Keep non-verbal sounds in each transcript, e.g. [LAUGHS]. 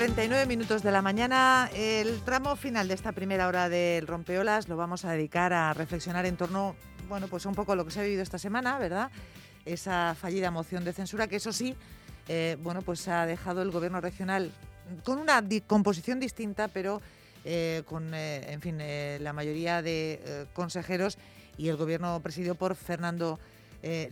39 minutos de la mañana. El tramo final de esta primera hora del Rompeolas lo vamos a dedicar a reflexionar en torno, bueno, pues un poco lo que se ha vivido esta semana, ¿verdad? Esa fallida moción de censura que eso sí, eh, bueno, pues ha dejado el gobierno regional con una composición distinta, pero eh, con, eh, en fin, la mayoría de consejeros y el gobierno presidido por Fernando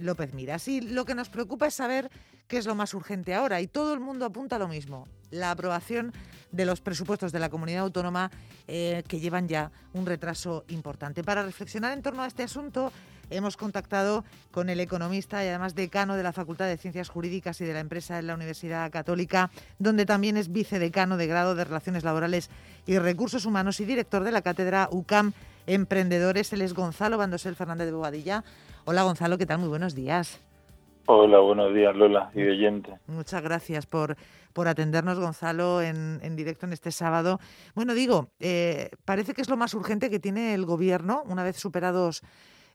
López Miras. Y lo que nos preocupa es saber qué es lo más urgente ahora y todo el mundo apunta a lo mismo, la aprobación de los presupuestos de la comunidad autónoma eh, que llevan ya un retraso importante. Para reflexionar en torno a este asunto hemos contactado con el economista y además decano de la Facultad de Ciencias Jurídicas y de la Empresa en la Universidad Católica, donde también es vicedecano de grado de Relaciones Laborales y Recursos Humanos y director de la cátedra UCAM Emprendedores. Él es Gonzalo Bandosel Fernández de Bobadilla. Hola Gonzalo, ¿qué tal? Muy buenos días. Hola, buenos días Lola y oyente. Muchas gracias por, por atendernos, Gonzalo, en, en directo en este sábado. Bueno, digo, eh, parece que es lo más urgente que tiene el Gobierno, una vez superados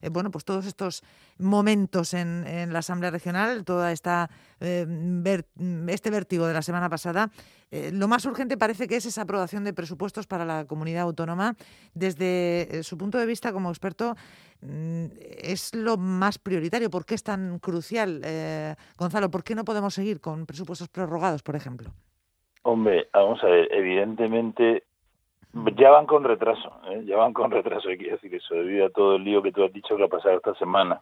eh, bueno, pues todos estos momentos en, la Asamblea Regional, toda esta eh, este vértigo de la semana pasada, lo más urgente parece que es esa aprobación de presupuestos para la comunidad autónoma. Desde su punto de vista como experto, es lo más prioritario. ¿Por qué es tan crucial, Gonzalo? ¿Por qué no podemos seguir con presupuestos prorrogados, por ejemplo? Hombre, vamos a ver, evidentemente ya van con retraso, ¿eh? ya van con retraso, hay que decir eso, debido a todo el lío que tú has dicho que ha pasado esta semana.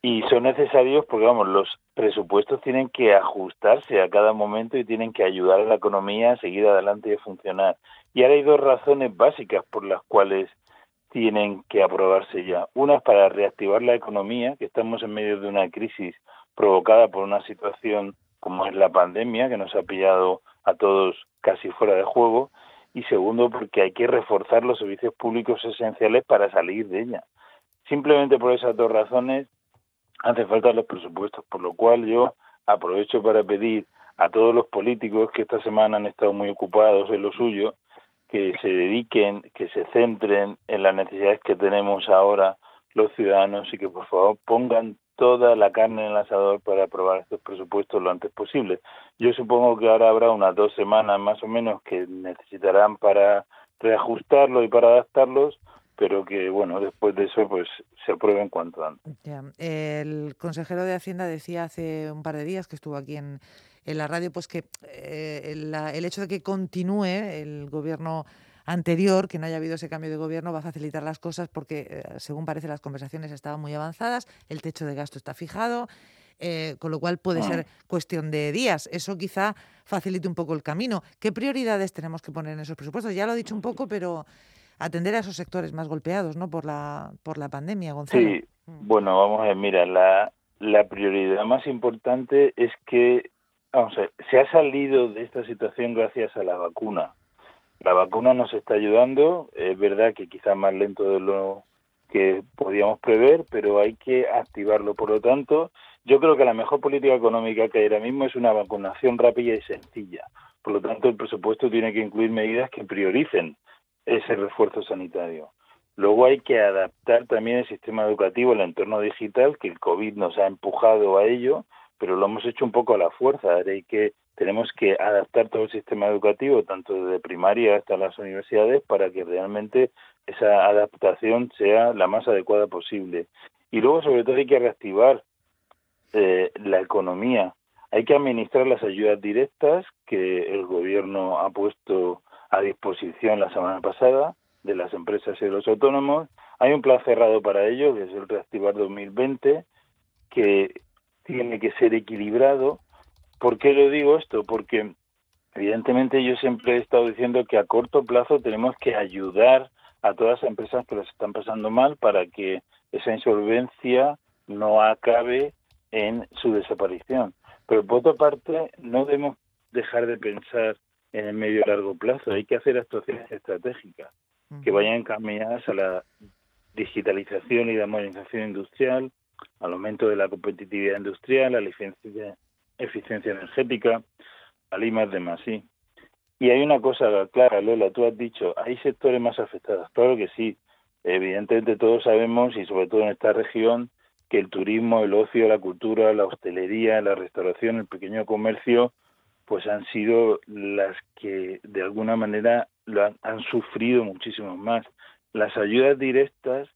Y son necesarios porque, vamos, los presupuestos tienen que ajustarse a cada momento y tienen que ayudar a la economía a seguir adelante y a funcionar. Y ahora hay dos razones básicas por las cuales tienen que aprobarse ya. Una es para reactivar la economía, que estamos en medio de una crisis provocada por una situación como es la pandemia, que nos ha pillado a todos casi fuera de juego, y segundo porque hay que reforzar los servicios públicos esenciales para salir de ella. Simplemente por esas dos razones hace falta los presupuestos, por lo cual yo aprovecho para pedir a todos los políticos que esta semana han estado muy ocupados en lo suyo, que se dediquen, que se centren en las necesidades que tenemos ahora los ciudadanos y que por favor pongan toda la carne en el asador para aprobar estos presupuestos lo antes posible. Yo supongo que ahora habrá unas dos semanas más o menos que necesitarán para reajustarlo y para adaptarlos, pero que bueno, después de eso pues se aprueben cuanto antes. El consejero de Hacienda decía hace un par de días que estuvo aquí en, en la radio pues que eh, el hecho de que continúe el gobierno anterior, que no haya habido ese cambio de gobierno, va a facilitar las cosas porque, eh, según parece, las conversaciones estaban muy avanzadas, el techo de gasto está fijado, eh, con lo cual puede ah. ser cuestión de días. Eso quizá facilite un poco el camino. ¿Qué prioridades tenemos que poner en esos presupuestos? Ya lo he dicho un poco, pero atender a esos sectores más golpeados ¿no? por, la, por la pandemia, Gonzalo. Sí, mm. bueno, vamos a ver, mira, la, la prioridad más importante es que, vamos a ver, se ha salido de esta situación gracias a la vacuna. La vacuna nos está ayudando, es verdad que quizás más lento de lo que podíamos prever, pero hay que activarlo. Por lo tanto, yo creo que la mejor política económica que hay ahora mismo es una vacunación rápida y sencilla. Por lo tanto, el presupuesto tiene que incluir medidas que prioricen ese refuerzo sanitario. Luego hay que adaptar también el sistema educativo al entorno digital, que el COVID nos ha empujado a ello, pero lo hemos hecho un poco a la fuerza. Hay que tenemos que adaptar todo el sistema educativo, tanto desde primaria hasta las universidades, para que realmente esa adaptación sea la más adecuada posible. Y luego, sobre todo, hay que reactivar eh, la economía. Hay que administrar las ayudas directas que el gobierno ha puesto a disposición la semana pasada de las empresas y de los autónomos. Hay un plan cerrado para ello, que es el Reactivar 2020, que tiene que ser equilibrado ¿Por qué lo digo esto? Porque evidentemente yo siempre he estado diciendo que a corto plazo tenemos que ayudar a todas las empresas que las están pasando mal para que esa insolvencia no acabe en su desaparición. Pero por otra parte, no debemos dejar de pensar en el medio y largo plazo. Hay que hacer actuaciones estratégicas que vayan encaminadas a la digitalización y la modernización industrial, al aumento de la competitividad industrial, a la eficiencia eficiencia energética, alimas de más, sí. Y hay una cosa clara, Lola, tú has dicho, hay sectores más afectados. Claro que sí. Evidentemente todos sabemos, y sobre todo en esta región, que el turismo, el ocio, la cultura, la hostelería, la restauración, el pequeño comercio, pues han sido las que de alguna manera lo han, sufrido muchísimo más. Las ayudas directas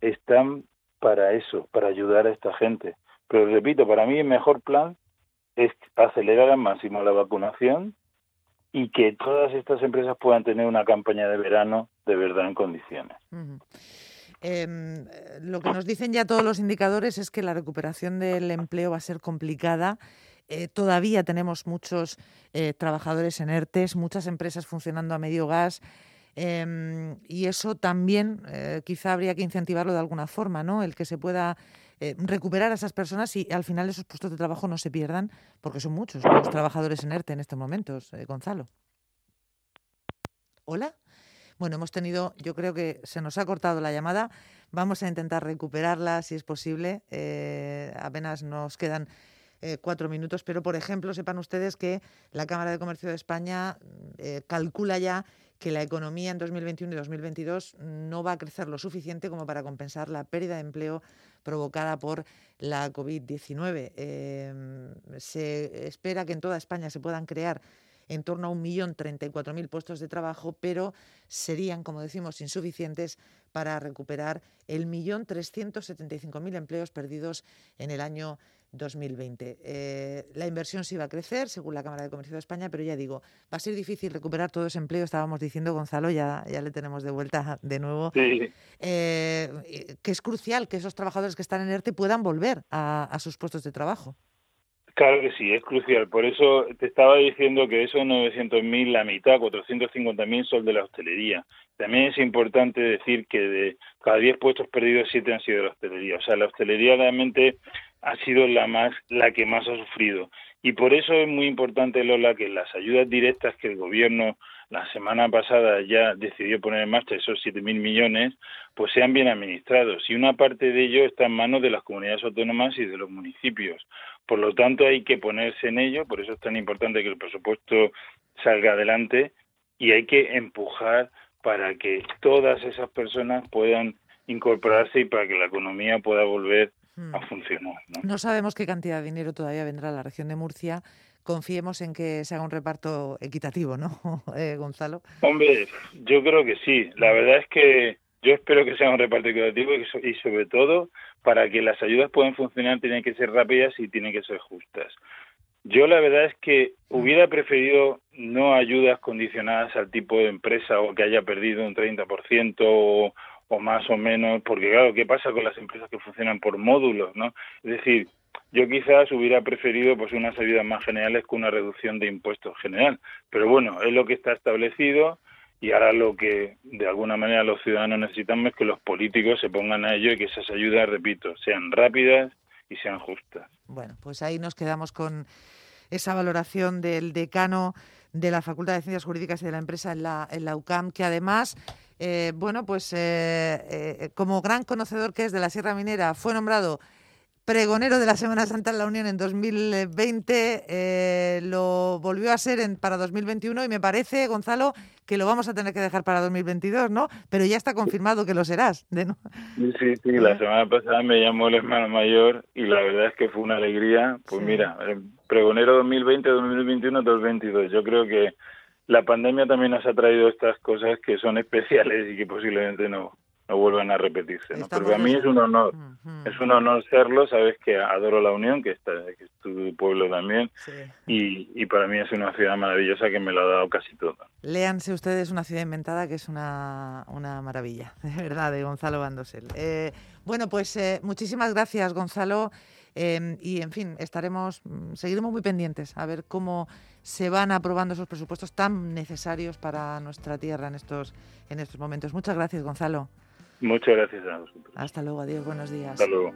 están para eso, para ayudar a esta gente. Pero repito, para mí el mejor plan es acelerar al máximo la vacunación y que todas estas empresas puedan tener una campaña de verano de verdad en condiciones. Em, lo que nos dicen ya todos los indicadores es que la recuperación del empleo va a ser complicada. Eh, todavía tenemos muchos eh, trabajadores en ERTES, muchas empresas funcionando a medio gas. Em, y eso también eh, quizá habría que incentivarlo de alguna forma, ¿no? El que se pueda recuperar a esas personas y al final esos puestos de trabajo no se pierdan, porque son muchos los trabajadores en ERTE en estos momentos, Gonzalo. ¿Hola? Bueno, hemos tenido, yo creo que se nos ha cortado la llamada. Vamos a intentar recuperarla si es posible. Apenas nos quedan eh, cuatro minutos, pero por ejemplo, sepan ustedes que la Cámara de Comercio de España eh, calcula ya que la economía en 2021 y 2022 no va a crecer lo suficiente como para compensar la pérdida de empleo provocada por la COVID-19. se espera que en toda España se puedan crear en torno a 1.034.000 puestos de trabajo, pero serían, como decimos, insuficientes para recuperar el 1.375.000 empleos perdidos en el año 2020. Eh, la inversión sí va a crecer, según la Cámara de Comercio de España, pero ya digo, va a ser difícil recuperar todo ese empleo. Estábamos diciendo, Gonzalo, ya, ya le tenemos de vuelta de nuevo, eh, que es crucial que esos trabajadores que están en ERTE puedan volver a sus puestos de trabajo. Claro que sí, es crucial. Por eso te estaba diciendo que esos 900.000, la mitad, 450.000 son de la hostelería. También es importante decir que de cada 10 puestos perdidos, 7 han sido de la hostelería. O sea, la hostelería realmente ha sido la más la que más ha sufrido. Y por eso es muy importante, Lola, que las ayudas directas que el gobierno la semana pasada ya decidió poner en marcha esos 7.000 millones, pues sean bien administrados. Y una parte de ello está en manos de las comunidades autónomas y de los municipios. Por lo tanto, hay que ponerse en ello, por eso es tan importante que el presupuesto salga adelante y hay que empujar para que todas esas personas puedan incorporarse y para que la economía pueda volver a funcionar. ¿no? sabemos qué cantidad de dinero todavía vendrá a la región de Murcia. Confiemos en que se haga un reparto equitativo, ¿no, [LAUGHS] eh, Gonzalo? Hombre, yo creo que sí. La verdad es que yo espero que sea un reparto equitativo y sobre todo para que las ayudas puedan funcionar tienen que ser rápidas y tienen que ser justas. Yo la verdad es que hubiera preferido no ayudas condicionadas al tipo de empresa o que haya perdido un 30% o, o más o menos, porque claro, ¿qué pasa con las empresas que funcionan por módulos, no? Es decir, yo quizás hubiera preferido pues unas ayudas más generales que una reducción de impuestos general, pero bueno, es lo que está establecido y ahora lo que de alguna manera los ciudadanos necesitamos es que los políticos se pongan a ello y que esas ayudas, repito, sean rápidas y sean justas. Bueno, pues ahí nos quedamos con esa valoración del decano de la Facultad de Ciencias Jurídicas y de la Empresa en la, en la UCAM, que además, eh, bueno, pues eh, eh, como gran conocedor que es de la Sierra Minera, fue nombrado pregonero de la Semana Santa en la Unión en 2020, eh, lo volvió a ser en, para 2021 y me parece, Gonzalo, que lo vamos a tener que dejar para 2022, ¿no? Pero ya está confirmado que lo serás. De no... Sí, sí, la semana pasada me llamó el hermano mayor y la verdad es que fue una alegría. Pues mira, eh, pregonero 2020, 2021, 2022. Yo creo que la pandemia también nos ha traído estas cosas que son especiales y que posiblemente no, no vuelvan a repetirse. ¿no? Pero a mí es un honor, es un honor serlo, sabes que adoro la Unión, que, está, que es tu pueblo también, y, y, para mí es una ciudad maravillosa que me lo ha dado casi todo. Léanse ustedes Una ciudad inventada, que es una, una maravilla, [LAUGHS] de verdad, de Gonzalo Bandosel. Eh, bueno, pues eh, muchísimas gracias, Gonzalo. Em, y en fin, estaremos, mm, seguiremos muy pendientes a ver cómo se van aprobando esos presupuestos tan necesarios para nuestra tierra en estos, en estos momentos. Muchas gracias, Gonzalo. Muchas gracias a vosotros. Hasta luego, adiós, buenos días. Hasta luego.